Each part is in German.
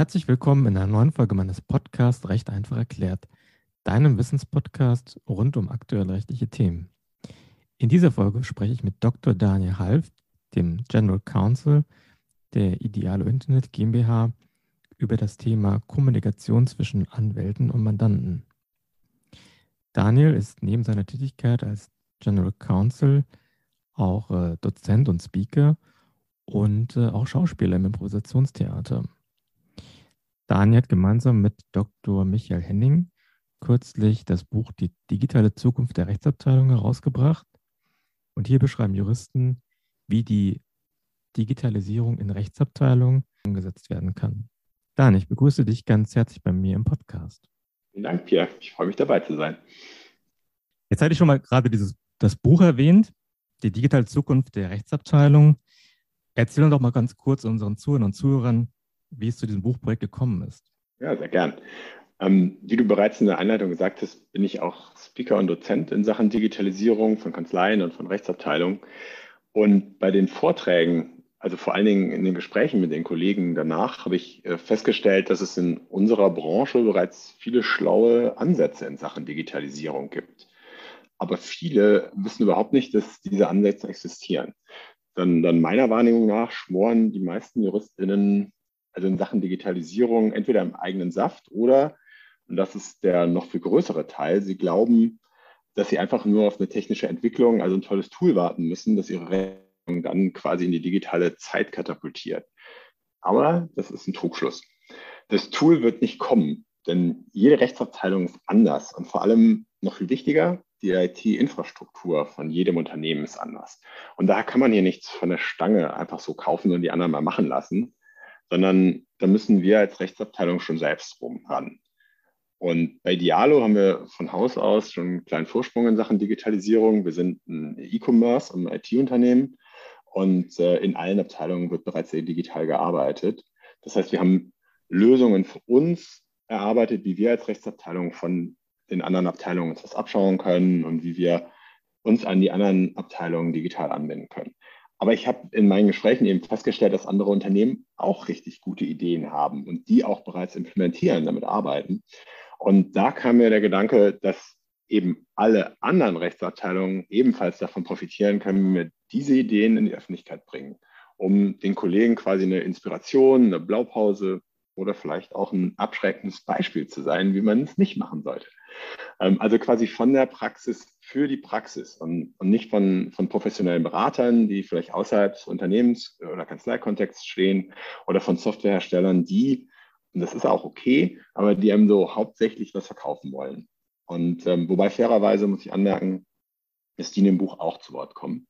Herzlich willkommen in einer neuen Folge meines Podcasts Recht einfach erklärt, deinem Wissenspodcast rund um aktuelle rechtliche Themen. In dieser Folge spreche ich mit Dr. Daniel Half, dem General Counsel der Idealo Internet GmbH, über das Thema Kommunikation zwischen Anwälten und Mandanten. Daniel ist neben seiner Tätigkeit als General Counsel auch äh, Dozent und Speaker und äh, auch Schauspieler im Improvisationstheater. Daniel hat gemeinsam mit Dr. Michael Henning kürzlich das Buch Die digitale Zukunft der Rechtsabteilung herausgebracht. Und hier beschreiben Juristen, wie die Digitalisierung in Rechtsabteilungen umgesetzt werden kann. Dan, ich begrüße dich ganz herzlich bei mir im Podcast. Vielen Dank, Pierre. Ich freue mich dabei zu sein. Jetzt hatte ich schon mal gerade dieses, das Buch erwähnt, die digitale Zukunft der Rechtsabteilung. Erzähl uns doch mal ganz kurz unseren Zuhörern und Zuhörern, wie es zu diesem Buchprojekt gekommen ist. Ja, sehr gern. Ähm, wie du bereits in der Einleitung gesagt hast, bin ich auch Speaker und Dozent in Sachen Digitalisierung von Kanzleien und von Rechtsabteilungen. Und bei den Vorträgen, also vor allen Dingen in den Gesprächen mit den Kollegen danach, habe ich äh, festgestellt, dass es in unserer Branche bereits viele schlaue Ansätze in Sachen Digitalisierung gibt. Aber viele wissen überhaupt nicht, dass diese Ansätze existieren. Dann, dann meiner Wahrnehmung nach schmoren die meisten JuristInnen also in Sachen Digitalisierung entweder im eigenen Saft oder, und das ist der noch viel größere Teil, sie glauben, dass sie einfach nur auf eine technische Entwicklung, also ein tolles Tool warten müssen, das ihre Rechnung dann quasi in die digitale Zeit katapultiert. Aber das ist ein Trugschluss. Das Tool wird nicht kommen, denn jede Rechtsabteilung ist anders und vor allem noch viel wichtiger, die IT-Infrastruktur von jedem Unternehmen ist anders. Und da kann man hier nichts von der Stange einfach so kaufen und die anderen mal machen lassen, sondern da müssen wir als Rechtsabteilung schon selbst rum ran. Und bei Dialo haben wir von Haus aus schon einen kleinen Vorsprung in Sachen Digitalisierung. Wir sind ein E-Commerce und ein IT-Unternehmen und in allen Abteilungen wird bereits sehr digital gearbeitet. Das heißt, wir haben Lösungen für uns erarbeitet, wie wir als Rechtsabteilung von den anderen Abteilungen uns was abschauen können und wie wir uns an die anderen Abteilungen digital anwenden können. Aber ich habe in meinen Gesprächen eben festgestellt, dass andere Unternehmen auch richtig gute Ideen haben und die auch bereits implementieren, damit arbeiten. Und da kam mir der Gedanke, dass eben alle anderen Rechtsabteilungen ebenfalls davon profitieren können, wenn wir diese Ideen in die Öffentlichkeit bringen, um den Kollegen quasi eine Inspiration, eine Blaupause oder vielleicht auch ein abschreckendes Beispiel zu sein, wie man es nicht machen sollte. Ähm, also quasi von der Praxis für die Praxis und, und nicht von, von professionellen Beratern, die vielleicht außerhalb des Unternehmens- oder Kanzleikontexts stehen oder von Softwareherstellern, die, und das ist auch okay, aber die einem so hauptsächlich was verkaufen wollen. Und ähm, wobei fairerweise muss ich anmerken, dass die in dem Buch auch zu Wort kommen.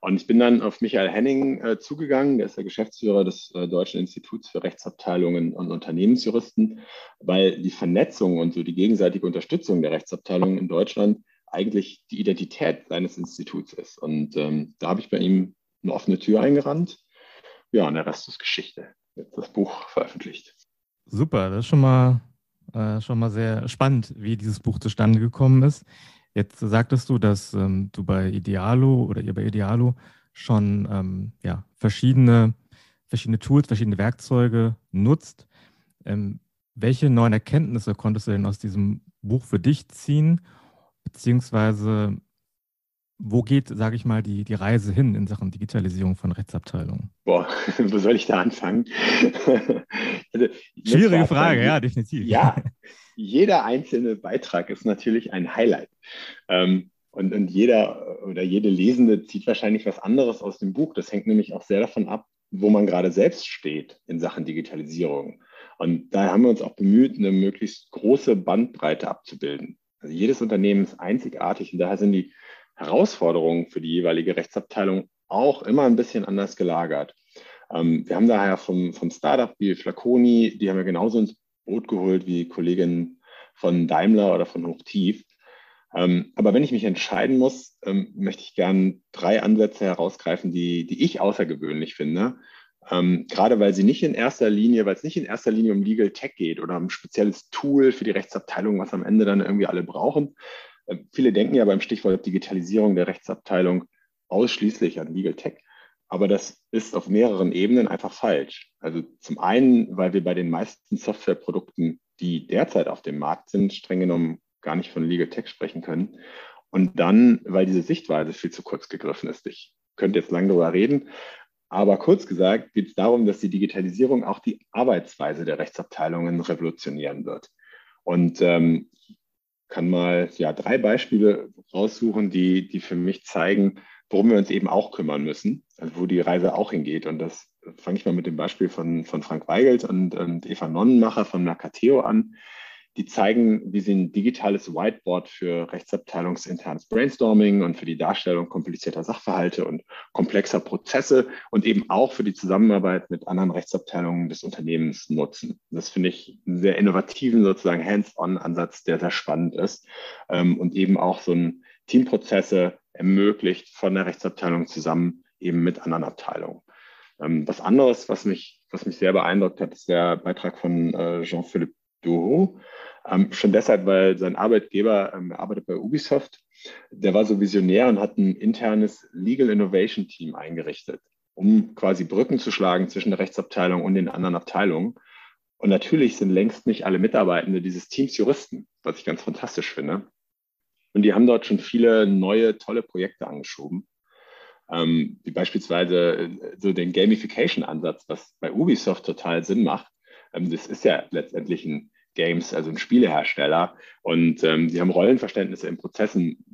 Und ich bin dann auf Michael Henning äh, zugegangen, der ist der Geschäftsführer des äh, Deutschen Instituts für Rechtsabteilungen und Unternehmensjuristen, weil die Vernetzung und so die gegenseitige Unterstützung der Rechtsabteilungen in Deutschland eigentlich die Identität seines Instituts ist. Und ähm, da habe ich bei ihm eine offene Tür eingerannt. Ja, und der Rest ist Geschichte. Jetzt das Buch veröffentlicht. Super, das ist schon mal, äh, schon mal sehr spannend, wie dieses Buch zustande gekommen ist. Jetzt sagtest du, dass ähm, du bei Idealo oder ihr bei Idealo schon ähm, ja, verschiedene, verschiedene Tools, verschiedene Werkzeuge nutzt. Ähm, welche neuen Erkenntnisse konntest du denn aus diesem Buch für dich ziehen? Beziehungsweise, wo geht, sage ich mal, die, die Reise hin in Sachen Digitalisierung von Rechtsabteilungen? Boah, wo soll ich da anfangen? Also, Schwierige Frage, ja, definitiv. Ja, jeder einzelne Beitrag ist natürlich ein Highlight. Ähm, und, und jeder oder jede Lesende zieht wahrscheinlich was anderes aus dem Buch. Das hängt nämlich auch sehr davon ab, wo man gerade selbst steht in Sachen Digitalisierung. Und da haben wir uns auch bemüht, eine möglichst große Bandbreite abzubilden. Also jedes Unternehmen ist einzigartig und daher sind die Herausforderungen für die jeweilige Rechtsabteilung auch immer ein bisschen anders gelagert. Ähm, wir haben daher vom, vom Startup wie Flaconi, die haben wir genauso ins Boot geholt wie Kolleginnen von Daimler oder von Hochtief. Ähm, aber wenn ich mich entscheiden muss, ähm, möchte ich gerne drei Ansätze herausgreifen, die, die ich außergewöhnlich finde. Ähm, gerade weil sie nicht in erster Linie, weil es nicht in erster Linie um Legal Tech geht oder um ein spezielles Tool für die Rechtsabteilung, was am Ende dann irgendwie alle brauchen. Äh, viele denken ja beim Stichwort Digitalisierung der Rechtsabteilung ausschließlich an Legal Tech. Aber das ist auf mehreren Ebenen einfach falsch. Also zum einen, weil wir bei den meisten Softwareprodukten, die derzeit auf dem Markt sind, streng genommen gar nicht von Legal Tech sprechen können. Und dann, weil diese Sichtweise viel zu kurz gegriffen ist. Ich könnte jetzt lange darüber reden, aber kurz gesagt geht es darum, dass die Digitalisierung auch die Arbeitsweise der Rechtsabteilungen revolutionieren wird. Und ähm, kann mal ja, drei Beispiele raussuchen, die, die für mich zeigen, worum wir uns eben auch kümmern müssen, also wo die Reise auch hingeht. Und das fange ich mal mit dem Beispiel von, von Frank Weigelt und, und Eva Nonnenmacher von Nakateo an die zeigen, wie sie ein digitales Whiteboard für rechtsabteilungsinternes Brainstorming und für die Darstellung komplizierter Sachverhalte und komplexer Prozesse und eben auch für die Zusammenarbeit mit anderen Rechtsabteilungen des Unternehmens nutzen. Das finde ich einen sehr innovativen, sozusagen Hands-on-Ansatz, der sehr spannend ist ähm, und eben auch so ein Teamprozesse ermöglicht von der Rechtsabteilung zusammen eben mit anderen Abteilungen. Ähm, was anderes, was mich, was mich sehr beeindruckt hat, ist der Beitrag von äh, Jean-Philippe Duho, ähm, schon deshalb, weil sein Arbeitgeber ähm, arbeitet bei Ubisoft. Der war so visionär und hat ein internes Legal Innovation Team eingerichtet, um quasi Brücken zu schlagen zwischen der Rechtsabteilung und den anderen Abteilungen. Und natürlich sind längst nicht alle Mitarbeitende dieses Teams Juristen, was ich ganz fantastisch finde. Und die haben dort schon viele neue, tolle Projekte angeschoben. Ähm, wie beispielsweise äh, so den Gamification-Ansatz, was bei Ubisoft total Sinn macht. Ähm, das ist ja letztendlich ein Games, also ein Spielehersteller. Und ähm, sie haben Rollenverständnisse in Prozessen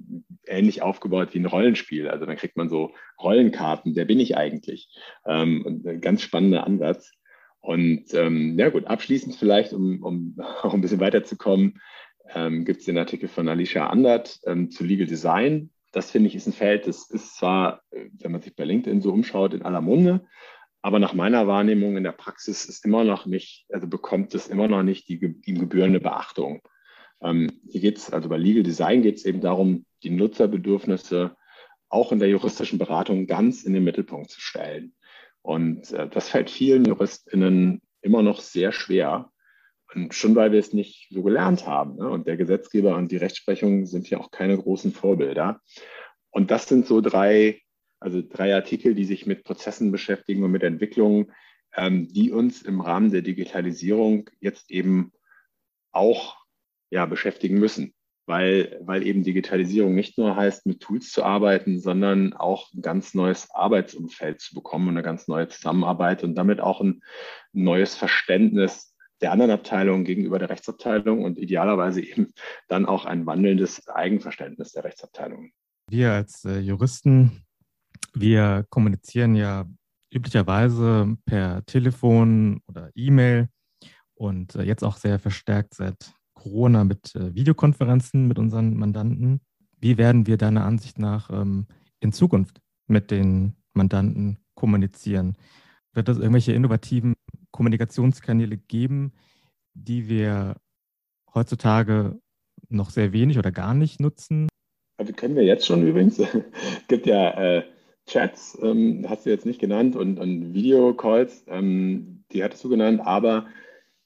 ähnlich aufgebaut wie ein Rollenspiel. Also dann kriegt man so Rollenkarten, wer bin ich eigentlich? Ähm, ein ganz spannender Ansatz. Und ähm, ja gut, abschließend vielleicht, um, um auch ein bisschen weiterzukommen, ähm, gibt es den Artikel von Alicia Andert ähm, zu Legal Design. Das finde ich ist ein Feld, das ist zwar, äh, wenn man sich bei LinkedIn so umschaut, in aller Munde, aber nach meiner Wahrnehmung in der Praxis ist immer noch nicht, also bekommt es immer noch nicht die ihm gebührende Beachtung. Ähm, hier geht es, also bei Legal Design geht es eben darum, die Nutzerbedürfnisse auch in der juristischen Beratung ganz in den Mittelpunkt zu stellen. Und äh, das fällt vielen JuristInnen immer noch sehr schwer. Und schon weil wir es nicht so gelernt haben. Ne? Und der Gesetzgeber und die Rechtsprechung sind ja auch keine großen Vorbilder. Und das sind so drei also drei Artikel, die sich mit Prozessen beschäftigen und mit Entwicklungen, ähm, die uns im Rahmen der Digitalisierung jetzt eben auch ja, beschäftigen müssen, weil, weil eben Digitalisierung nicht nur heißt, mit Tools zu arbeiten, sondern auch ein ganz neues Arbeitsumfeld zu bekommen und eine ganz neue Zusammenarbeit und damit auch ein neues Verständnis der anderen Abteilungen gegenüber der Rechtsabteilung und idealerweise eben dann auch ein wandelndes Eigenverständnis der Rechtsabteilung. Wir als äh, Juristen wir kommunizieren ja üblicherweise per Telefon oder E-Mail und äh, jetzt auch sehr verstärkt seit Corona mit äh, Videokonferenzen mit unseren Mandanten. Wie werden wir deiner Ansicht nach ähm, in Zukunft mit den Mandanten kommunizieren? Wird es irgendwelche innovativen Kommunikationskanäle geben, die wir heutzutage noch sehr wenig oder gar nicht nutzen? Also können wir jetzt schon übrigens. es gibt ja äh, Chats, ähm, hast du jetzt nicht genannt, und, und Videocalls, ähm, die hattest du genannt, aber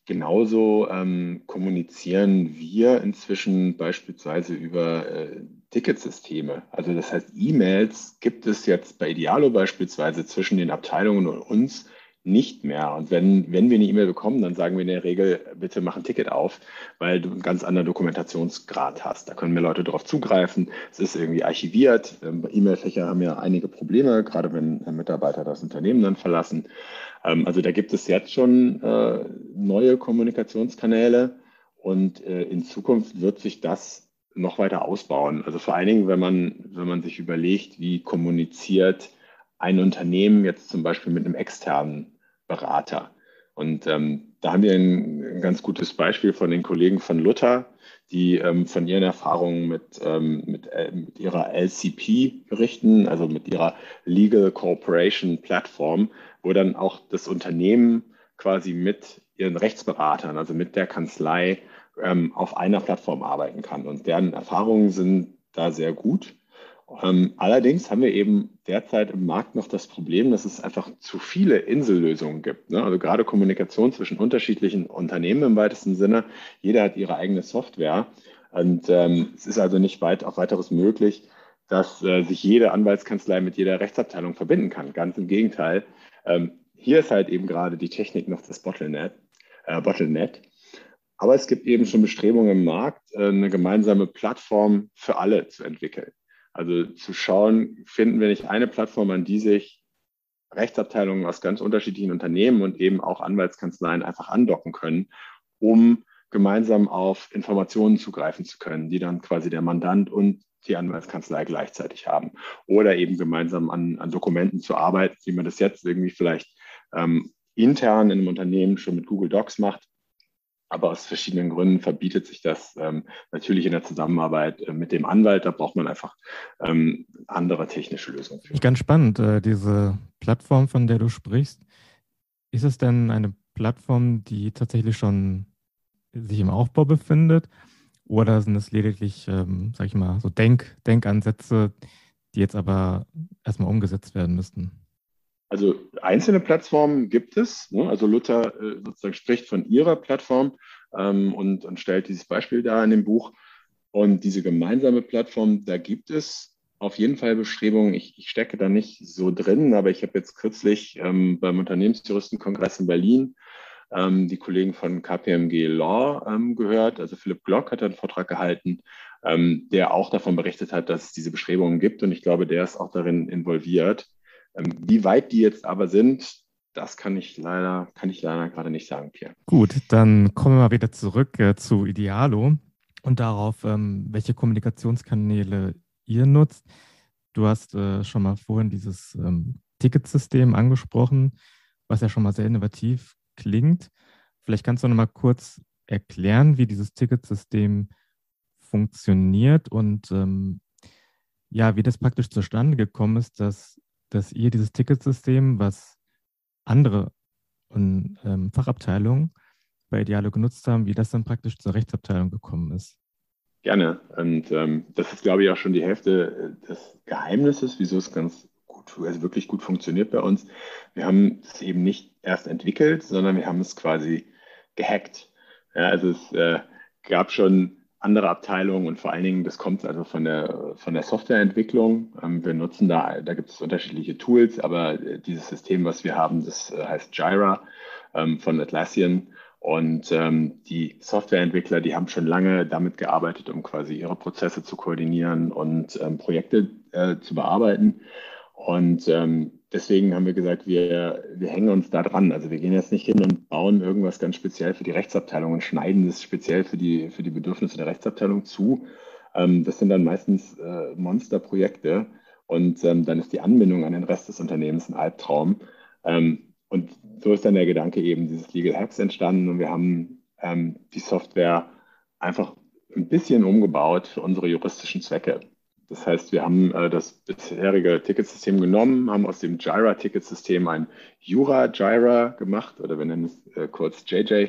genauso ähm, kommunizieren wir inzwischen beispielsweise über äh, Ticketsysteme. Also das heißt, E-Mails gibt es jetzt bei Idealo beispielsweise zwischen den Abteilungen und uns nicht mehr. Und wenn, wenn wir eine E-Mail bekommen, dann sagen wir in der Regel, bitte mach ein Ticket auf, weil du einen ganz anderen Dokumentationsgrad hast. Da können mehr Leute darauf zugreifen. Es ist irgendwie archiviert. Ähm, E-Mail-Fächer haben ja einige Probleme, gerade wenn Mitarbeiter das Unternehmen dann verlassen. Ähm, also da gibt es jetzt schon äh, neue Kommunikationskanäle und äh, in Zukunft wird sich das noch weiter ausbauen. Also vor allen Dingen, wenn man, wenn man sich überlegt, wie kommuniziert ein Unternehmen jetzt zum Beispiel mit einem externen Berater. Und ähm, da haben wir ein, ein, ganz gutes Beispiel von den Kollegen von Luther, die ähm, von ihren Erfahrungen mit, ähm, mit, äh, mit, ihrer LCP berichten, also mit ihrer Legal Cooperation Plattform, wo dann auch das Unternehmen quasi mit ihren Rechtsberatern, also mit der Kanzlei, ähm, auf einer Plattform arbeiten kann. Und deren Erfahrungen sind da sehr gut. Ähm, allerdings haben wir eben derzeit im Markt noch das Problem, dass es einfach zu viele Insellösungen gibt. Ne? Also gerade Kommunikation zwischen unterschiedlichen Unternehmen im weitesten Sinne. Jeder hat ihre eigene Software. Und ähm, es ist also nicht weit auf weiteres möglich, dass äh, sich jede Anwaltskanzlei mit jeder Rechtsabteilung verbinden kann. Ganz im Gegenteil. Ähm, hier ist halt eben gerade die Technik noch das Bottleneck. Äh, Bottleneck. Aber es gibt eben schon Bestrebungen im Markt, äh, eine gemeinsame Plattform für alle zu entwickeln. Also zu schauen, finden wir nicht eine Plattform, an die sich Rechtsabteilungen aus ganz unterschiedlichen Unternehmen und eben auch Anwaltskanzleien einfach andocken können, um gemeinsam auf Informationen zugreifen zu können, die dann quasi der Mandant und die Anwaltskanzlei gleichzeitig haben. Oder eben gemeinsam an, an Dokumenten zu arbeiten, wie man das jetzt irgendwie vielleicht ähm, intern in einem Unternehmen schon mit Google Docs macht. Aber aus verschiedenen Gründen verbietet sich das ähm, natürlich in der Zusammenarbeit äh, mit dem Anwalt. Da braucht man einfach ähm, andere technische Lösungen. Für. Ganz spannend, äh, diese Plattform, von der du sprichst. Ist es denn eine Plattform, die tatsächlich schon sich im Aufbau befindet? Oder sind es lediglich, ähm, sag ich mal, so Denk Denkansätze, die jetzt aber erstmal umgesetzt werden müssten? Also einzelne Plattformen gibt es. Ne? Also Luther äh, sozusagen spricht von ihrer Plattform ähm, und, und stellt dieses Beispiel da in dem Buch. Und diese gemeinsame Plattform, da gibt es auf jeden Fall Bestrebungen. Ich, ich stecke da nicht so drin, aber ich habe jetzt kürzlich ähm, beim Unternehmensjuristenkongress in Berlin ähm, die Kollegen von KPMG Law ähm, gehört. Also Philipp Glock hat einen Vortrag gehalten, ähm, der auch davon berichtet hat, dass es diese Bestrebungen gibt. Und ich glaube, der ist auch darin involviert. Ähm, wie weit die jetzt aber sind, das kann ich leider, kann ich leider gerade nicht sagen, Pierre. Gut, dann kommen wir mal wieder zurück äh, zu Idealo und darauf, ähm, welche Kommunikationskanäle ihr nutzt. Du hast äh, schon mal vorhin dieses ähm, Ticketsystem angesprochen, was ja schon mal sehr innovativ klingt. Vielleicht kannst du noch mal kurz erklären, wie dieses Ticketsystem funktioniert und ähm, ja, wie das praktisch zustande gekommen ist, dass, dass ihr dieses Ticketsystem, was andere und, ähm, Fachabteilungen bei Idealo genutzt haben, wie das dann praktisch zur Rechtsabteilung gekommen ist. Gerne. Und ähm, das ist, glaube ich, auch schon die Hälfte äh, des Geheimnisses, wieso es ganz also wirklich gut funktioniert bei uns. Wir haben es eben nicht erst entwickelt, sondern wir haben es quasi gehackt. Ja, also es äh, gab schon andere Abteilungen und vor allen Dingen, das kommt also von der, von der Softwareentwicklung. Ähm, wir nutzen da, da gibt es unterschiedliche Tools, aber äh, dieses System, was wir haben, das äh, heißt Jira ähm, von Atlassian. Und ähm, die Softwareentwickler, die haben schon lange damit gearbeitet, um quasi ihre Prozesse zu koordinieren und Projekte äh, zu bearbeiten. Und deswegen haben wir gesagt, wir, wir hängen uns da dran. Also wir gehen jetzt nicht hin und bauen irgendwas ganz speziell für die Rechtsabteilung und schneiden es speziell für die, für die Bedürfnisse der Rechtsabteilung zu. Ähm, das sind dann meistens äh, Monsterprojekte und ähm, dann ist die Anbindung an den Rest des Unternehmens ein Albtraum. Ähm, und so ist dann der Gedanke eben dieses Legal Hacks entstanden und wir haben ähm, die Software einfach ein bisschen umgebaut für unsere juristischen Zwecke. Das heißt, wir haben äh, das bisherige Ticketsystem genommen, haben aus dem Jira-Ticketsystem ein Jura-Jira gemacht oder wir nennen es äh, kurz JJ,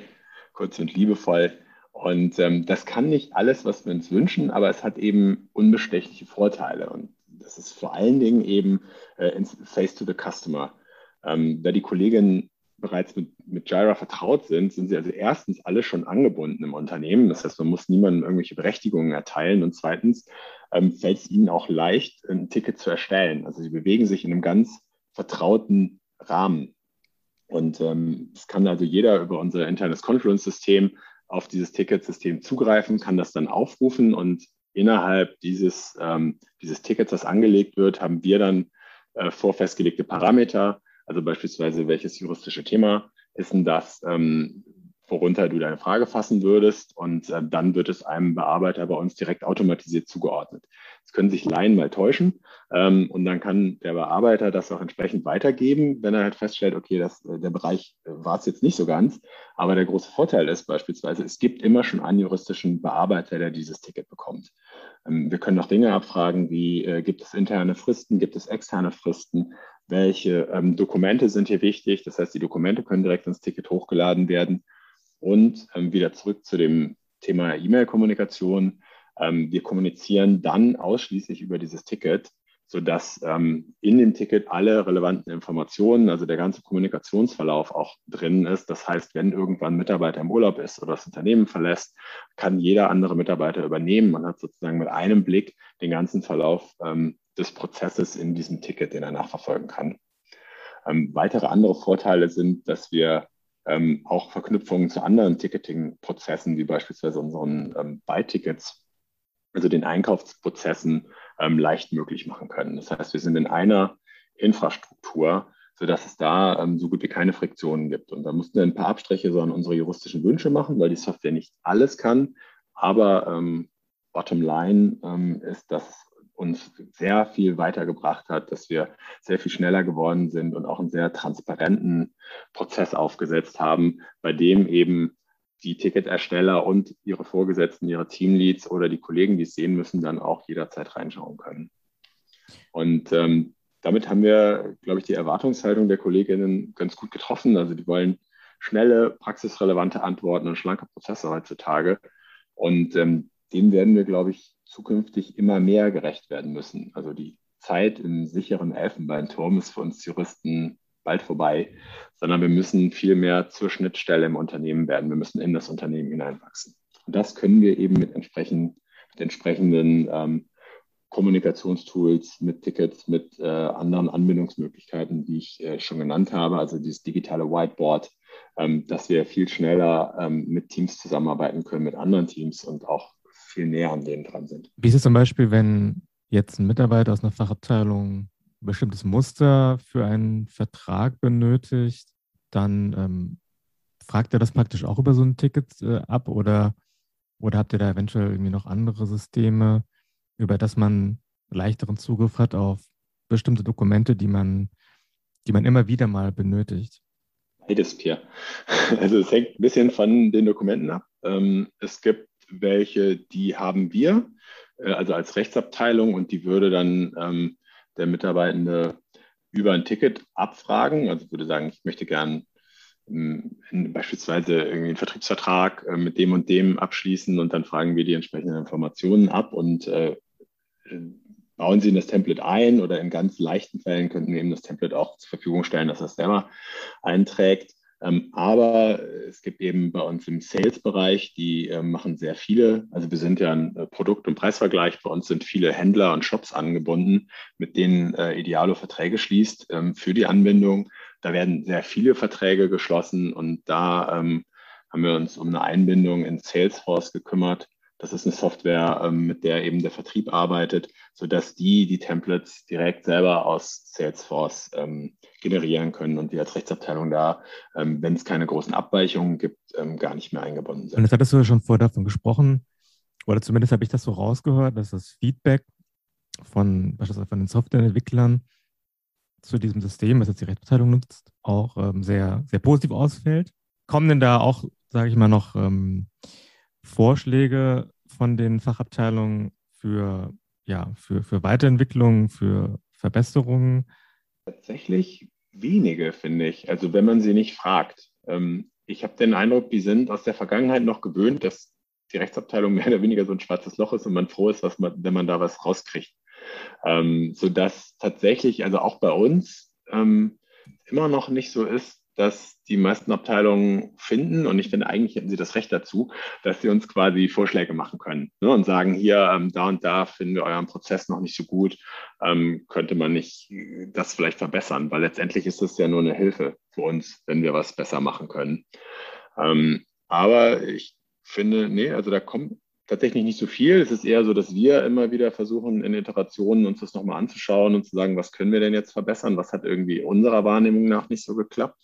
kurz und liebevoll. Und ähm, das kann nicht alles, was wir uns wünschen, aber es hat eben unbestechliche Vorteile. Und das ist vor allen Dingen eben äh, Face to the Customer. Ähm, da die Kolleginnen bereits mit, mit Jira vertraut sind, sind sie also erstens alle schon angebunden im Unternehmen. Das heißt, man muss niemandem irgendwelche Berechtigungen erteilen. Und zweitens ähm, fällt es ihnen auch leicht, ein Ticket zu erstellen. Also sie bewegen sich in einem ganz vertrauten Rahmen. Und ähm, es kann also jeder über unser internes Confluence-System auf dieses Ticketsystem zugreifen, kann das dann aufrufen und innerhalb dieses, ähm, dieses Tickets, das angelegt wird, haben wir dann äh, vorfestgelegte Parameter, also beispielsweise, welches juristische Thema ist denn das, ähm, worunter du deine Frage fassen würdest. Und äh, dann wird es einem Bearbeiter bei uns direkt automatisiert zugeordnet. Es können sich Laien mal täuschen ähm, und dann kann der Bearbeiter das auch entsprechend weitergeben, wenn er halt feststellt, okay, das, äh, der Bereich äh, war es jetzt nicht so ganz. Aber der große Vorteil ist beispielsweise, es gibt immer schon einen juristischen Bearbeiter, der dieses Ticket bekommt. Ähm, wir können noch Dinge abfragen, wie äh, gibt es interne Fristen, gibt es externe Fristen, welche ähm, Dokumente sind hier wichtig. Das heißt, die Dokumente können direkt ins Ticket hochgeladen werden. Und ähm, wieder zurück zu dem Thema E-Mail-Kommunikation. Ähm, wir kommunizieren dann ausschließlich über dieses Ticket, sodass ähm, in dem Ticket alle relevanten Informationen, also der ganze Kommunikationsverlauf auch drin ist. Das heißt, wenn irgendwann ein Mitarbeiter im Urlaub ist oder das Unternehmen verlässt, kann jeder andere Mitarbeiter übernehmen. Man hat sozusagen mit einem Blick den ganzen Verlauf ähm, des Prozesses in diesem Ticket, den er nachverfolgen kann. Ähm, weitere andere Vorteile sind, dass wir ähm, auch Verknüpfungen zu anderen Ticketing-Prozessen, wie beispielsweise unseren ähm, Buy-Tickets, also den Einkaufsprozessen, ähm, leicht möglich machen können. Das heißt, wir sind in einer Infrastruktur, sodass es da ähm, so gut wie keine Friktionen gibt. Und da mussten wir ein paar Abstriche so an unsere juristischen Wünsche machen, weil die Software nicht alles kann. Aber ähm, bottom line ähm, ist, dass uns sehr viel weitergebracht hat, dass wir sehr viel schneller geworden sind und auch einen sehr transparenten Prozess aufgesetzt haben, bei dem eben die Ticketersteller und ihre Vorgesetzten, ihre Teamleads oder die Kollegen, die es sehen müssen, dann auch jederzeit reinschauen können. Und ähm, damit haben wir, glaube ich, die Erwartungshaltung der Kolleginnen ganz gut getroffen. Also die wollen schnelle, praxisrelevante Antworten und schlanke Prozesse heutzutage. Und ähm, dem werden wir, glaube ich, zukünftig immer mehr gerecht werden müssen. Also die Zeit im sicheren Elfenbeinturm ist für uns Juristen bald vorbei, sondern wir müssen viel mehr zur Schnittstelle im Unternehmen werden. Wir müssen in das Unternehmen hineinwachsen. Und das können wir eben mit, entsprechend, mit entsprechenden ähm, Kommunikationstools, mit Tickets, mit äh, anderen Anbindungsmöglichkeiten, die ich äh, schon genannt habe, also dieses digitale Whiteboard, ähm, dass wir viel schneller ähm, mit Teams zusammenarbeiten können, mit anderen Teams und auch viel näher an denen dran sind. Wie ist es zum Beispiel, wenn jetzt ein Mitarbeiter aus einer Fachabteilung bestimmtes Muster für einen Vertrag benötigt, dann ähm, fragt er das praktisch auch über so ein Ticket äh, ab oder, oder habt ihr da eventuell irgendwie noch andere Systeme, über das man leichteren Zugriff hat auf bestimmte Dokumente, die man, die man immer wieder mal benötigt? Beides, Pierre. Also es hängt ein bisschen von den Dokumenten ab. Ähm, es gibt welche, die haben wir, äh, also als Rechtsabteilung und die würde dann ähm, der Mitarbeitende über ein Ticket abfragen. Also würde sagen, ich möchte gern ähm, beispielsweise irgendwie einen Vertriebsvertrag äh, mit dem und dem abschließen und dann fragen wir die entsprechenden Informationen ab und äh, bauen Sie in das Template ein oder in ganz leichten Fällen könnten wir eben das Template auch zur Verfügung stellen, dass es selber einträgt. Ähm, aber es gibt eben bei uns im Sales-Bereich, die äh, machen sehr viele, also wir sind ja ein äh, Produkt- und Preisvergleich, bei uns sind viele Händler und Shops angebunden, mit denen äh, Idealo Verträge schließt ähm, für die Anbindung. Da werden sehr viele Verträge geschlossen und da ähm, haben wir uns um eine Einbindung in Salesforce gekümmert. Das ist eine Software, mit der eben der Vertrieb arbeitet, sodass die die Templates direkt selber aus Salesforce ähm, generieren können und wir als Rechtsabteilung da, ähm, wenn es keine großen Abweichungen gibt, ähm, gar nicht mehr eingebunden sind. Und jetzt hattest du ja schon vorher davon gesprochen, oder zumindest habe ich das so rausgehört, dass das Feedback von beispielsweise von den Softwareentwicklern zu diesem System, das jetzt die Rechtsabteilung nutzt, auch ähm, sehr, sehr positiv ausfällt. Kommen denn da auch, sage ich mal, noch ähm, Vorschläge von den Fachabteilungen für, ja, für, für Weiterentwicklung, für Verbesserungen? Tatsächlich wenige, finde ich. Also wenn man sie nicht fragt. Ähm, ich habe den Eindruck, die sind aus der Vergangenheit noch gewöhnt, dass die Rechtsabteilung mehr oder weniger so ein schwarzes Loch ist und man froh ist, was man, wenn man da was rauskriegt. Ähm, sodass tatsächlich, also auch bei uns, ähm, immer noch nicht so ist, dass die meisten Abteilungen finden, und ich finde, eigentlich hätten sie das Recht dazu, dass sie uns quasi Vorschläge machen können ne, und sagen, hier, ähm, da und da finden wir euren Prozess noch nicht so gut, ähm, könnte man nicht das vielleicht verbessern, weil letztendlich ist das ja nur eine Hilfe für uns, wenn wir was besser machen können. Ähm, aber ich finde, nee, also da kommt tatsächlich nicht so viel. Es ist eher so, dass wir immer wieder versuchen, in Iterationen uns das nochmal anzuschauen und zu sagen, was können wir denn jetzt verbessern? Was hat irgendwie unserer Wahrnehmung nach nicht so geklappt?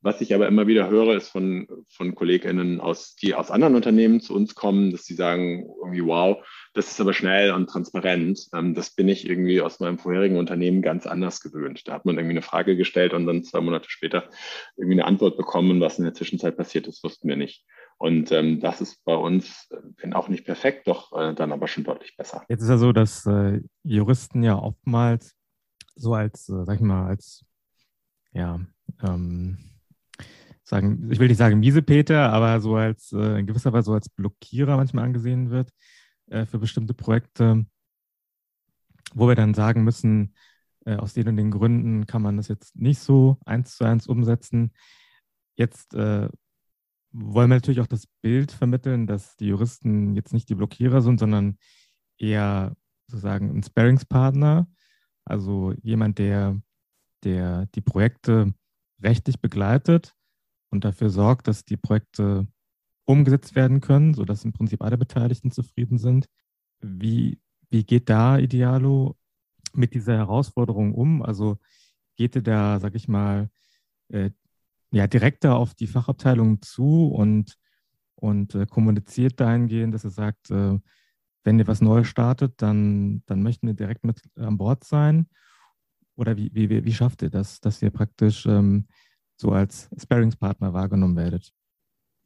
Was ich aber immer wieder höre, ist von, von KollegInnen, aus, die aus anderen Unternehmen zu uns kommen, dass sie sagen, irgendwie, wow, das ist aber schnell und transparent. Ähm, das bin ich irgendwie aus meinem vorherigen Unternehmen ganz anders gewöhnt. Da hat man irgendwie eine Frage gestellt und dann zwei Monate später irgendwie eine Antwort bekommen. Was in der Zwischenzeit passiert ist, wussten wir nicht. Und ähm, das ist bei uns, wenn auch nicht perfekt, doch äh, dann aber schon deutlich besser. Jetzt ist ja so, dass äh, Juristen ja oftmals so als, äh, sag ich mal, als ja, ähm, sagen, ich will nicht sagen Miesepeter, aber so als äh, in gewisser Weise so als Blockierer manchmal angesehen wird äh, für bestimmte Projekte. wo wir dann sagen müssen, äh, aus den und den Gründen kann man das jetzt nicht so eins zu eins umsetzen. Jetzt äh, wollen wir natürlich auch das Bild vermitteln, dass die Juristen jetzt nicht die Blockierer sind, sondern eher sozusagen ein Sparingspartner, also jemand, der, der die Projekte rechtlich begleitet und dafür sorgt, dass die Projekte umgesetzt werden können, sodass im Prinzip alle Beteiligten zufrieden sind. Wie, wie geht da Idealo mit dieser Herausforderung um? Also geht ihr da, sag ich mal, äh, ja, direkter auf die Fachabteilung zu und, und äh, kommuniziert dahingehend, dass er sagt, äh, wenn ihr was Neues startet, dann, dann möchten wir direkt mit an Bord sein? Oder wie, wie, wie schafft ihr das, dass ihr praktisch ähm, so als Sparingspartner wahrgenommen werdet?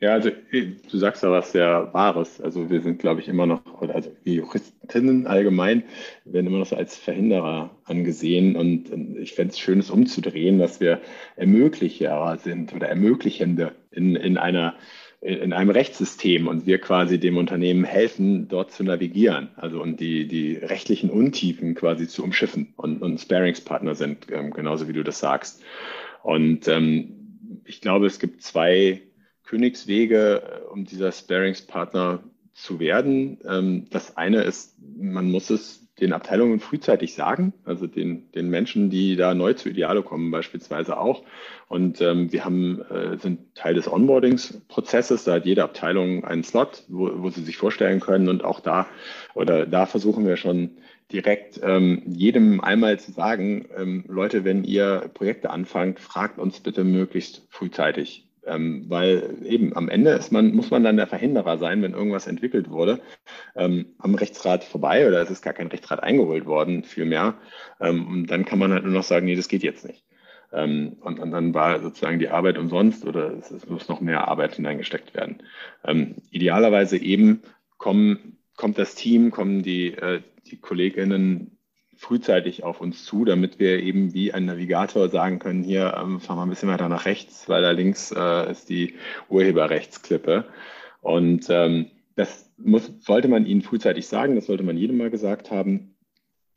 Ja, also du sagst da was sehr Wahres. Also wir sind, glaube ich, immer noch, also die Juristinnen allgemein werden immer noch so als Verhinderer angesehen. Und ich fände es schön, es umzudrehen, dass wir Ermöglicher sind oder Ermöglichende in, in einer in einem Rechtssystem und wir quasi dem Unternehmen helfen, dort zu navigieren, also und die, die rechtlichen Untiefen quasi zu umschiffen und, und Sparingspartner sind, ähm, genauso wie du das sagst. Und ähm, ich glaube, es gibt zwei Königswege, um dieser Sparingspartner zu werden. Ähm, das eine ist, man muss es den Abteilungen frühzeitig sagen, also den, den Menschen, die da neu zu Idealo kommen, beispielsweise auch. Und ähm, wir haben, äh, sind Teil des Onboardings-Prozesses. Da hat jede Abteilung einen Slot, wo, wo sie sich vorstellen können. Und auch da oder da versuchen wir schon direkt ähm, jedem einmal zu sagen, ähm, Leute, wenn ihr Projekte anfangt, fragt uns bitte möglichst frühzeitig. Ähm, weil eben am Ende man, muss man dann der Verhinderer sein, wenn irgendwas entwickelt wurde, ähm, am Rechtsrat vorbei oder es ist gar kein Rechtsrat eingeholt worden, vielmehr. Ähm, und dann kann man halt nur noch sagen, nee, das geht jetzt nicht. Ähm, und, und, dann war sozusagen die Arbeit umsonst oder es, es muss noch mehr Arbeit hineingesteckt werden. Ähm, idealerweise eben kommen, kommt das Team, kommen die, äh, die KollegInnen frühzeitig auf uns zu, damit wir eben wie ein Navigator sagen können, hier ähm, fahren wir ein bisschen weiter nach rechts, weil da links äh, ist die Urheberrechtsklippe. Und ähm, das muss, sollte man ihnen frühzeitig sagen, das sollte man jedem mal gesagt haben.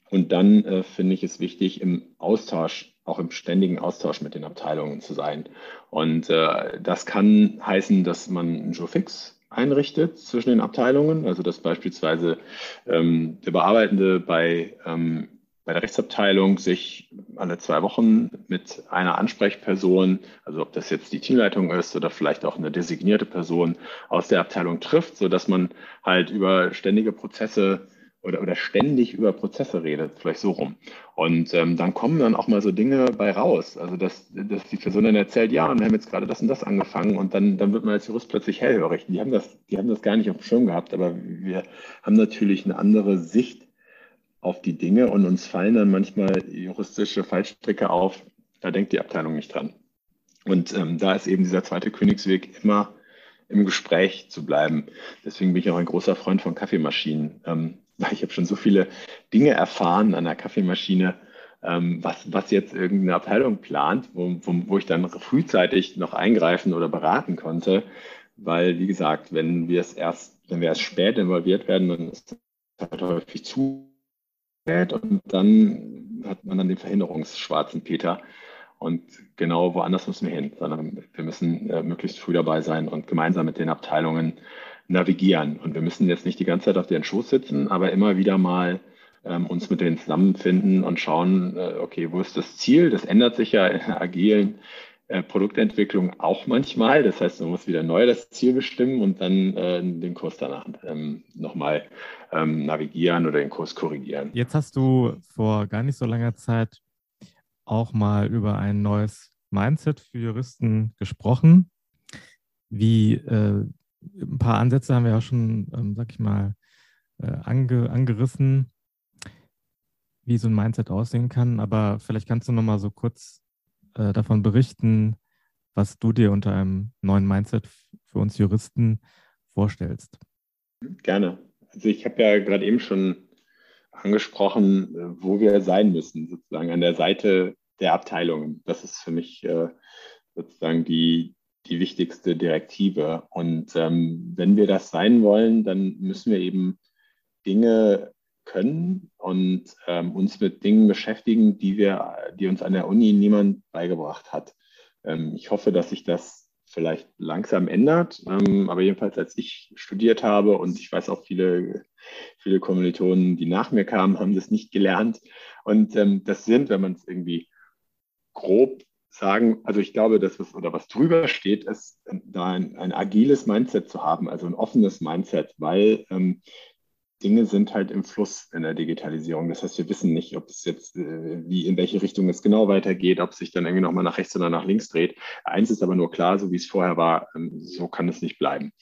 Und dann äh, finde ich es wichtig, im Austausch, auch im ständigen Austausch mit den Abteilungen zu sein. Und äh, das kann heißen, dass man einen Joe Fix einrichtet zwischen den Abteilungen, also dass beispielsweise ähm, der Bearbeitende bei ähm, bei der Rechtsabteilung sich alle zwei Wochen mit einer Ansprechperson, also ob das jetzt die Teamleitung ist oder vielleicht auch eine designierte Person aus der Abteilung trifft, so dass man halt über ständige Prozesse oder, oder ständig über Prozesse redet, vielleicht so rum. Und ähm, dann kommen dann auch mal so Dinge bei raus. Also dass, dass die Person dann erzählt, ja, und wir haben jetzt gerade das und das angefangen und dann, dann wird man als Jurist plötzlich hellhörig. Die haben das, die haben das gar nicht auf dem Schirm gehabt, aber wir haben natürlich eine andere Sicht auf die Dinge und uns fallen dann manchmal juristische Fallstricke auf. Da denkt die Abteilung nicht dran. Und ähm, da ist eben dieser zweite Königsweg immer im Gespräch zu bleiben. Deswegen bin ich auch ein großer Freund von Kaffeemaschinen, ähm, weil ich habe schon so viele Dinge erfahren an der Kaffeemaschine, ähm, was, was jetzt irgendeine Abteilung plant, wo, wo, wo ich dann frühzeitig noch eingreifen oder beraten konnte. Weil, wie gesagt, wenn wir es erst, wenn wir erst spät involviert werden, dann ist es halt häufig zu und dann hat man dann den verhinderungsschwarzen Peter. Und genau woanders müssen wir hin, sondern wir müssen äh, möglichst früh dabei sein und gemeinsam mit den Abteilungen navigieren. Und wir müssen jetzt nicht die ganze Zeit auf deren Schoß sitzen, aber immer wieder mal ähm, uns mit denen zusammenfinden und schauen, äh, okay, wo ist das Ziel? Das ändert sich ja in agilen äh, Produktentwicklung auch manchmal. Das heißt, man muss wieder neu das Ziel bestimmen und dann äh, den Kurs danach ähm, nochmal ähm, navigieren oder den Kurs korrigieren. Jetzt hast du vor gar nicht so langer Zeit auch mal über ein neues Mindset für Juristen gesprochen. Wie äh, ein paar Ansätze haben wir ja schon, ähm, sag ich mal, äh, ange, angerissen, wie so ein Mindset aussehen kann. Aber vielleicht kannst du noch mal so kurz äh, davon berichten, was du dir unter einem neuen Mindset für uns Juristen vorstellst. Gerne. Also ich habe ja gerade eben schon angesprochen, äh, wo wir sein müssen, sozusagen an der Seite der Abteilungen. Das ist für mich äh, sozusagen die, die wichtigste Direktive. Und ähm, wenn wir das sein wollen, dann müssen wir eben Dinge können und ähm, uns mit Dingen beschäftigen, die wir, die uns an der Uni niemand beigebracht hat. Ähm, ich hoffe, dass sich das vielleicht langsam ändert. Ähm, aber jedenfalls, als ich studiert habe und ich weiß auch viele, viele Kommilitonen, die nach mir kamen, haben das nicht gelernt. Und ähm, das sind, wenn man es irgendwie grob sagen, also ich glaube, dass was oder was drüber steht, ist, da ein, ein agiles Mindset zu haben, also ein offenes Mindset, weil ähm, Dinge sind halt im Fluss in der Digitalisierung. Das heißt, wir wissen nicht, ob es jetzt, äh, wie, in welche Richtung es genau weitergeht, ob sich dann irgendwie nochmal nach rechts oder nach links dreht. Eins ist aber nur klar, so wie es vorher war, ähm, so kann es nicht bleiben.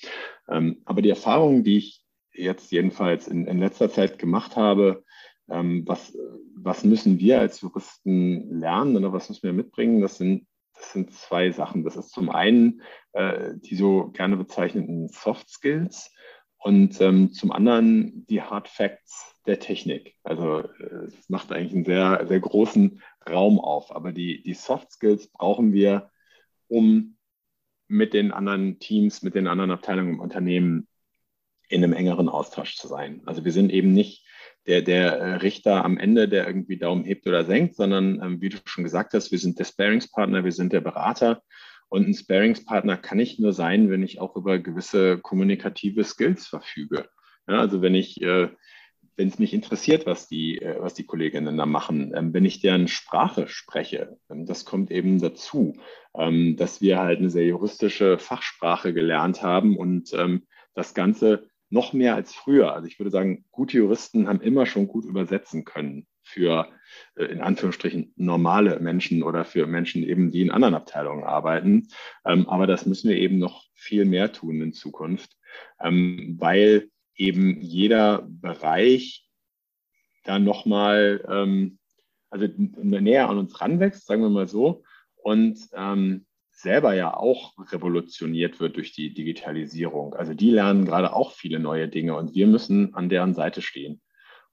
Ähm, aber die Erfahrungen, die ich jetzt jedenfalls in, in letzter Zeit gemacht habe, ähm, was, was müssen wir als Juristen lernen oder was müssen wir mitbringen, das sind das sind zwei Sachen. Das ist zum einen äh, die so gerne bezeichneten Soft Skills. Und ähm, zum anderen die Hard Facts der Technik. Also äh, es macht eigentlich einen sehr, sehr großen Raum auf. Aber die, die Soft Skills brauchen wir, um mit den anderen Teams, mit den anderen Abteilungen im Unternehmen in einem engeren Austausch zu sein. Also wir sind eben nicht der, der äh, Richter am Ende, der irgendwie Daumen hebt oder senkt, sondern ähm, wie du schon gesagt hast, wir sind der Sparingspartner, wir sind der Berater und ein Sparingspartner kann ich nur sein, wenn ich auch über gewisse kommunikative Skills verfüge. Ja, also wenn ich, äh, wenn es mich interessiert, was die, äh, was die Kolleginnen da machen, ähm, wenn ich deren Sprache spreche, ähm, das kommt eben dazu, ähm, dass wir halt eine sehr juristische Fachsprache gelernt haben und ähm, das Ganze noch mehr als früher. Also ich würde sagen, gute Juristen haben immer schon gut übersetzen können für äh, in Anführungsstrichen normale Menschen oder für Menschen eben, die in anderen Abteilungen arbeiten. Ähm, aber das müssen wir eben noch viel mehr tun in Zukunft, ähm, weil eben jeder Bereich da nochmal, ähm, also näher an uns ranwächst, sagen wir mal so, und selber ja auch revolutioniert wird durch die Digitalisierung. Also die lernen gerade auch viele neue Dinge und wir müssen an deren Seite stehen.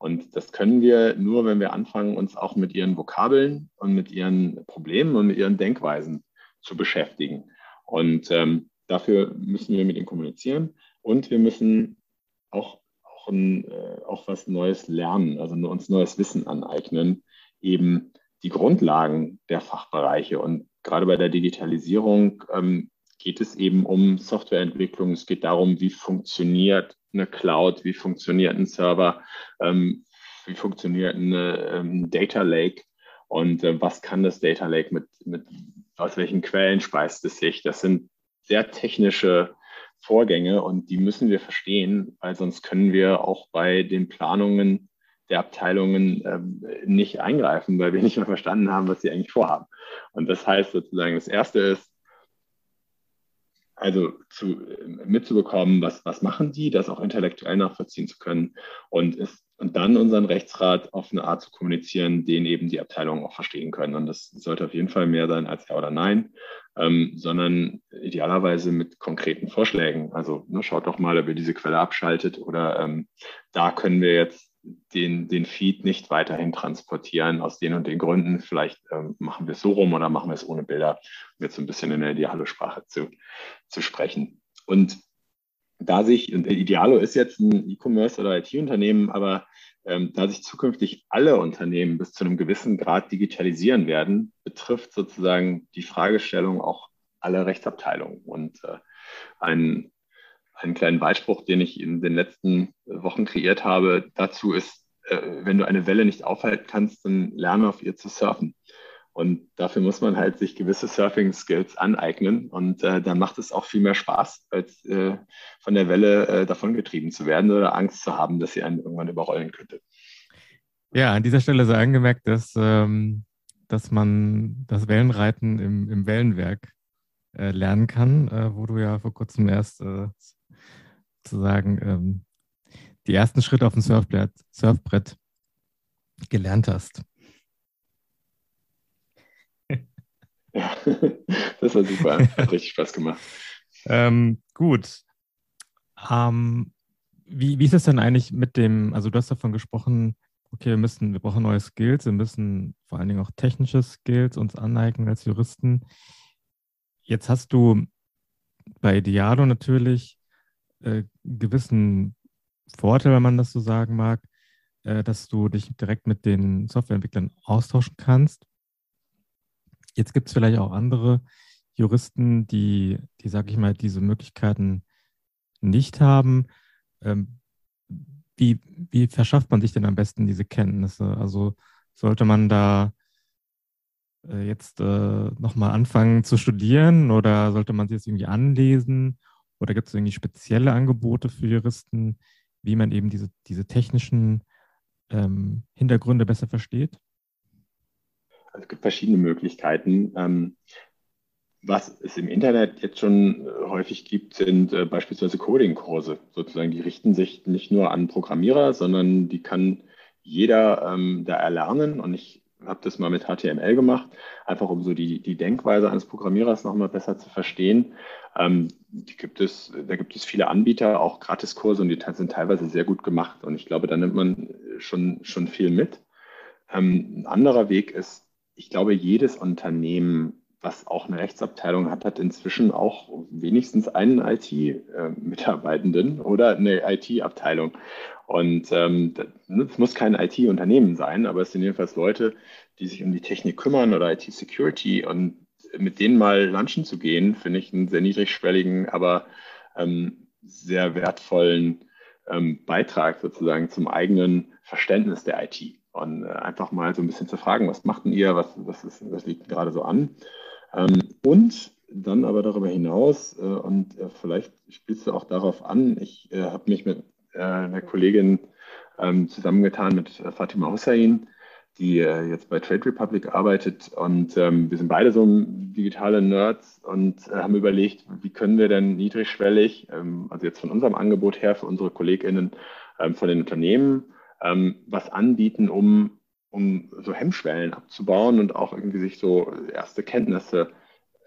Und das können wir nur, wenn wir anfangen, uns auch mit ihren Vokabeln und mit ihren Problemen und mit ihren Denkweisen zu beschäftigen. Und ähm, dafür müssen wir mit ihnen kommunizieren und wir müssen auch, auch, ein, äh, auch was Neues lernen, also uns neues Wissen aneignen, eben die Grundlagen der Fachbereiche. Und gerade bei der Digitalisierung ähm, geht es eben um Softwareentwicklung. Es geht darum, wie funktioniert eine Cloud, wie funktioniert ein Server, ähm, wie funktioniert ein ähm, Data Lake und äh, was kann das Data Lake mit, mit, aus welchen Quellen speist es sich. Das sind sehr technische Vorgänge und die müssen wir verstehen, weil sonst können wir auch bei den Planungen der Abteilungen ähm, nicht eingreifen, weil wir nicht mehr verstanden haben, was sie eigentlich vorhaben. Und das heißt sozusagen, das Erste ist, also zu, mitzubekommen, was, was machen die, das auch intellektuell nachvollziehen zu können und, ist, und dann unseren Rechtsrat auf eine Art zu kommunizieren, den eben die Abteilungen auch verstehen können. Und das sollte auf jeden Fall mehr sein als Ja oder Nein, ähm, sondern idealerweise mit konkreten Vorschlägen. Also ne, schaut doch mal, ob ihr diese Quelle abschaltet oder ähm, da können wir jetzt den, den Feed nicht weiterhin transportieren aus den und den Gründen. Vielleicht ähm, machen wir es so rum oder machen wir es ohne Bilder, um jetzt so ein bisschen in der Idealo-Sprache zu, zu sprechen. Und da sich, und Idealo ist jetzt ein E-Commerce oder IT-Unternehmen, aber ähm, da sich zukünftig alle Unternehmen bis zu einem gewissen Grad digitalisieren werden, betrifft sozusagen die Fragestellung auch alle Rechtsabteilungen. Und äh, ein einen kleinen Beispiel, den ich in den letzten Wochen kreiert habe, dazu ist, äh, wenn du eine Welle nicht aufhalten kannst, dann lerne auf ihr zu surfen. Und dafür muss man halt sich gewisse Surfing-Skills aneignen. Und äh, dann macht es auch viel mehr Spaß, als äh, von der Welle äh, davongetrieben zu werden oder Angst zu haben, dass sie einen irgendwann überrollen könnte. Ja, an dieser Stelle sei angemerkt, dass, ähm, dass man das Wellenreiten im, im Wellenwerk äh, lernen kann, äh, wo du ja vor kurzem erst äh, sozusagen ähm, die ersten Schritte auf dem Surfbrett, Surfbrett gelernt hast. Ja, das war super. Hat richtig Spaß gemacht. ähm, gut. Ähm, wie, wie ist es denn eigentlich mit dem, also du hast davon gesprochen, okay, wir müssen, wir brauchen neue Skills, wir müssen vor allen Dingen auch technische Skills uns aneignen als Juristen. Jetzt hast du bei Idealo natürlich äh, gewissen Vorteil, wenn man das so sagen mag, äh, dass du dich direkt mit den Softwareentwicklern austauschen kannst. Jetzt gibt es vielleicht auch andere Juristen, die, die sage ich mal, diese Möglichkeiten nicht haben. Ähm, wie, wie verschafft man sich denn am besten diese Kenntnisse? Also sollte man da äh, jetzt äh, nochmal anfangen zu studieren oder sollte man sich das irgendwie anlesen? Oder gibt es irgendwie spezielle Angebote für Juristen, wie man eben diese, diese technischen ähm, Hintergründe besser versteht? Also es gibt verschiedene Möglichkeiten. Ähm, was es im Internet jetzt schon äh, häufig gibt, sind äh, beispielsweise Coding-Kurse. Sozusagen, die richten sich nicht nur an Programmierer, sondern die kann jeder ähm, da erlernen. Und ich habe das mal mit HTML gemacht, einfach um so die, die Denkweise eines Programmierers nochmal besser zu verstehen. Ähm, gibt es, da gibt es viele Anbieter, auch Gratiskurse, und die sind teilweise sehr gut gemacht. Und ich glaube, da nimmt man schon, schon viel mit. Ähm, ein anderer Weg ist, ich glaube, jedes Unternehmen was auch eine Rechtsabteilung hat, hat inzwischen auch wenigstens einen IT-Mitarbeitenden oder eine IT-Abteilung. Und ähm, das muss kein IT-Unternehmen sein, aber es sind jedenfalls Leute, die sich um die Technik kümmern oder IT-Security. Und mit denen mal lunchen zu gehen, finde ich einen sehr niedrigschwelligen, aber ähm, sehr wertvollen ähm, Beitrag sozusagen zum eigenen Verständnis der IT. Und äh, einfach mal so ein bisschen zu fragen, was macht denn ihr, was, was, ist, was liegt gerade so an? Ähm, und dann aber darüber hinaus, äh, und äh, vielleicht spielst du auch darauf an, ich äh, habe mich mit einer Kollegin ähm, zusammengetan, mit Fatima Hussein, die jetzt bei Trade Republic arbeitet. Und ähm, wir sind beide so digitale Nerds und haben überlegt, wie können wir denn niedrigschwellig, also jetzt von unserem Angebot her für unsere KollegInnen von den Unternehmen, was anbieten, um um so Hemmschwellen abzubauen und auch irgendwie sich so erste Kenntnisse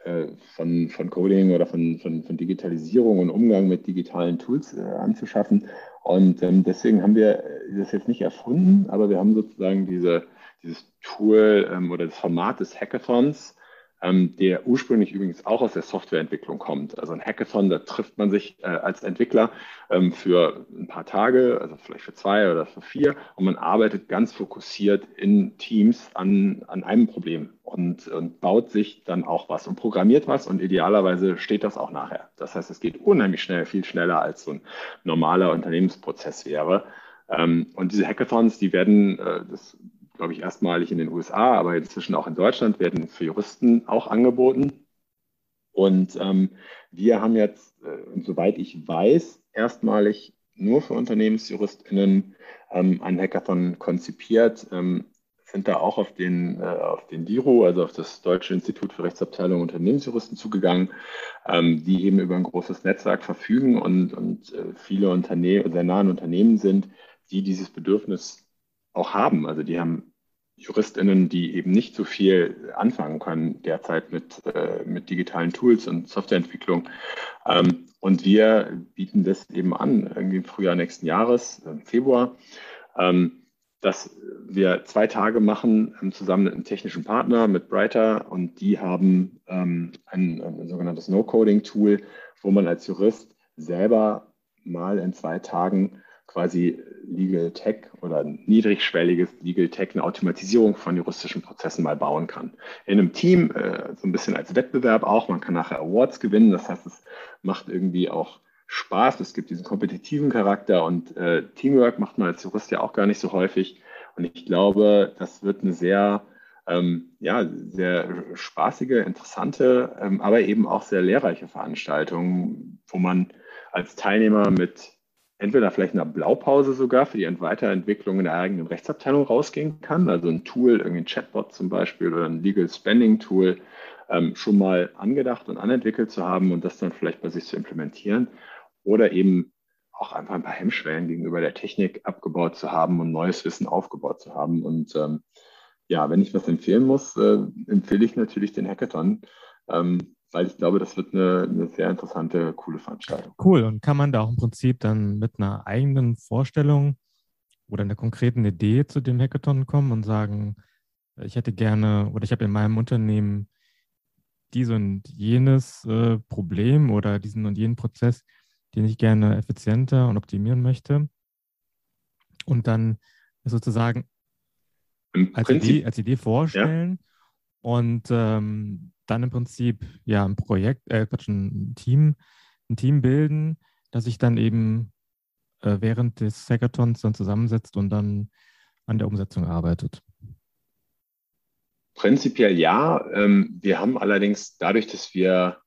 äh, von, von Coding oder von, von, von Digitalisierung und Umgang mit digitalen Tools äh, anzuschaffen. Und ähm, deswegen haben wir das jetzt nicht erfunden, aber wir haben sozusagen diese, dieses Tool ähm, oder das Format des Hackathons ähm, der ursprünglich übrigens auch aus der Softwareentwicklung kommt. Also ein Hackathon, da trifft man sich äh, als Entwickler ähm, für ein paar Tage, also vielleicht für zwei oder für vier, und man arbeitet ganz fokussiert in Teams an, an einem Problem und, und baut sich dann auch was und programmiert was und idealerweise steht das auch nachher. Das heißt, es geht unheimlich schnell, viel schneller als so ein normaler Unternehmensprozess wäre. Ähm, und diese Hackathons, die werden, äh, das glaube ich, erstmalig in den USA, aber inzwischen auch in Deutschland, werden für Juristen auch angeboten. Und ähm, wir haben jetzt, äh, soweit ich weiß, erstmalig nur für UnternehmensjuristInnen ähm, einen Hackathon konzipiert, ähm, sind da auch auf den, äh, auf den DIRO, also auf das Deutsche Institut für Rechtsabteilung Unternehmensjuristen zugegangen, ähm, die eben über ein großes Netzwerk verfügen und, und äh, viele Unternehmen, sehr nahen Unternehmen sind, die dieses Bedürfnis auch haben. Also die haben JuristInnen, die eben nicht so viel anfangen können derzeit mit, äh, mit digitalen Tools und Softwareentwicklung. Ähm, und wir bieten das eben an, irgendwie im Frühjahr nächsten Jahres, im Februar, ähm, dass wir zwei Tage machen ähm, zusammen mit einem technischen Partner, mit Brighter, und die haben ähm, ein, ein sogenanntes No-Coding-Tool, wo man als Jurist selber mal in zwei Tagen quasi Legal Tech oder niedrigschwelliges Legal Tech, eine Automatisierung von juristischen Prozessen mal bauen kann. In einem Team, äh, so ein bisschen als Wettbewerb auch, man kann nachher Awards gewinnen, das heißt, es macht irgendwie auch Spaß, es gibt diesen kompetitiven Charakter und äh, Teamwork macht man als Jurist ja auch gar nicht so häufig. Und ich glaube, das wird eine sehr, ähm, ja, sehr spaßige, interessante, ähm, aber eben auch sehr lehrreiche Veranstaltung, wo man als Teilnehmer mit entweder vielleicht eine Blaupause sogar für die Weiterentwicklung in der eigenen Rechtsabteilung rausgehen kann, also ein Tool, irgendwie ein Chatbot zum Beispiel oder ein Legal Spending Tool ähm, schon mal angedacht und anentwickelt zu haben und das dann vielleicht bei sich zu implementieren oder eben auch einfach ein paar Hemmschwellen gegenüber der Technik abgebaut zu haben und neues Wissen aufgebaut zu haben. Und ähm, ja, wenn ich was empfehlen muss, äh, empfehle ich natürlich den Hackathon. Ähm, weil ich glaube, das wird eine, eine, sehr interessante, coole Veranstaltung. Cool. Und kann man da auch im Prinzip dann mit einer eigenen Vorstellung oder einer konkreten Idee zu dem Hackathon kommen und sagen, ich hätte gerne oder ich habe in meinem Unternehmen dies und jenes äh, Problem oder diesen und jenen Prozess, den ich gerne effizienter und optimieren möchte. Und dann sozusagen als Idee, als Idee, vorstellen ja. und ähm, dann im Prinzip ja ein Projekt, äh, Quatsch, ein Team, ein Team bilden, das sich dann eben äh, während des Hackathons dann zusammensetzt und dann an der Umsetzung arbeitet. Prinzipiell ja. Ähm, wir haben allerdings dadurch, dass wir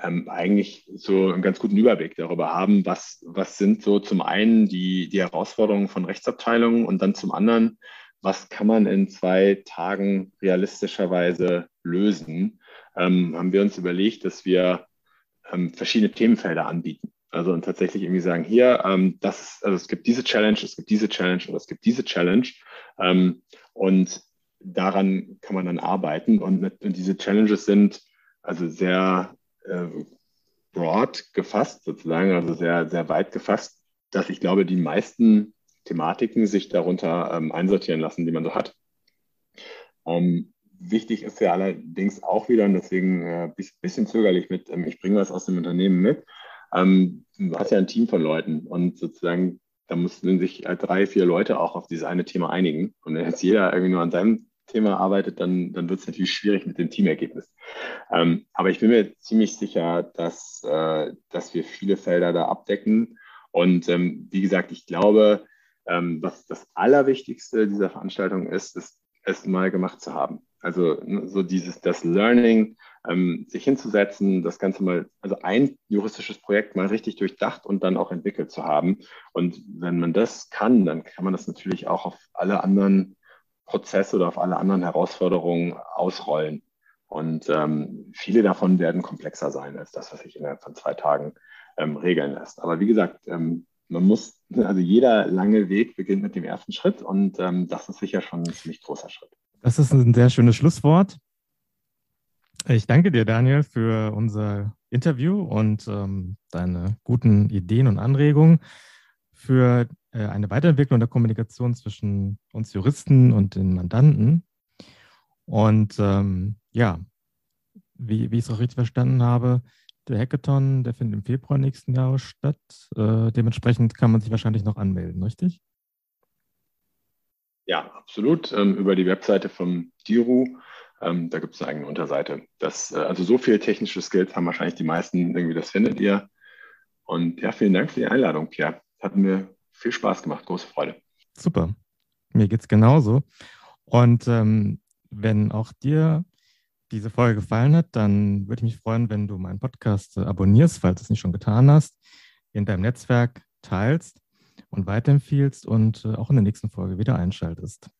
ähm, eigentlich so einen ganz guten Überblick darüber haben, was, was sind so zum einen die, die Herausforderungen von Rechtsabteilungen und dann zum anderen, was kann man in zwei Tagen realistischerweise lösen, ähm, haben wir uns überlegt, dass wir ähm, verschiedene Themenfelder anbieten. Also und tatsächlich irgendwie sagen, hier, ähm, das, also es gibt diese Challenge, es gibt diese Challenge oder es gibt diese Challenge. Ähm, und daran kann man dann arbeiten. Und, und diese Challenges sind also sehr äh, broad gefasst, sozusagen, also sehr, sehr weit gefasst, dass ich glaube, die meisten Thematiken sich darunter ähm, einsortieren lassen, die man so hat. Ähm, wichtig ist ja allerdings auch wieder, und deswegen äh, ein bisschen zögerlich mit, ähm, ich bringe was aus dem Unternehmen mit, ähm, du hast ja ein Team von Leuten und sozusagen, da mussten sich halt drei, vier Leute auch auf dieses eine Thema einigen. Und wenn jetzt jeder irgendwie nur an seinem Thema arbeitet, dann, dann wird es natürlich schwierig mit dem Teamergebnis. Ähm, aber ich bin mir ziemlich sicher, dass, äh, dass wir viele Felder da abdecken. Und ähm, wie gesagt, ich glaube, ähm, was das Allerwichtigste dieser Veranstaltung ist, ist, es mal gemacht zu haben. Also ne, so dieses, das Learning, ähm, sich hinzusetzen, das Ganze mal, also ein juristisches Projekt mal richtig durchdacht und dann auch entwickelt zu haben. Und wenn man das kann, dann kann man das natürlich auch auf alle anderen Prozesse oder auf alle anderen Herausforderungen ausrollen. Und ähm, viele davon werden komplexer sein als das, was sich innerhalb von zwei Tagen ähm, regeln lässt. Aber wie gesagt, ähm, man muss, also jeder lange Weg beginnt mit dem ersten Schritt und ähm, das ist sicher schon ein ziemlich großer Schritt. Das ist ein sehr schönes Schlusswort. Ich danke dir, Daniel, für unser Interview und ähm, deine guten Ideen und Anregungen für äh, eine Weiterentwicklung der Kommunikation zwischen uns Juristen und den Mandanten. Und ähm, ja, wie, wie ich es auch richtig verstanden habe, der Hackathon, der findet im Februar nächsten Jahres statt. Äh, dementsprechend kann man sich wahrscheinlich noch anmelden, richtig? Ja, absolut. Ähm, über die Webseite vom DIRU. Ähm, da gibt es eine eigene Unterseite. Das, äh, also so viel technische Skills haben wahrscheinlich die meisten irgendwie, das findet ihr. Und ja, vielen Dank für die Einladung, Pierre. Hat mir viel Spaß gemacht, große Freude. Super. Mir geht es genauso. Und ähm, wenn auch dir diese Folge gefallen hat, dann würde ich mich freuen, wenn du meinen Podcast äh, abonnierst, falls du es nicht schon getan hast, in deinem Netzwerk teilst und weiterempfiehlst und äh, auch in der nächsten Folge wieder einschaltest.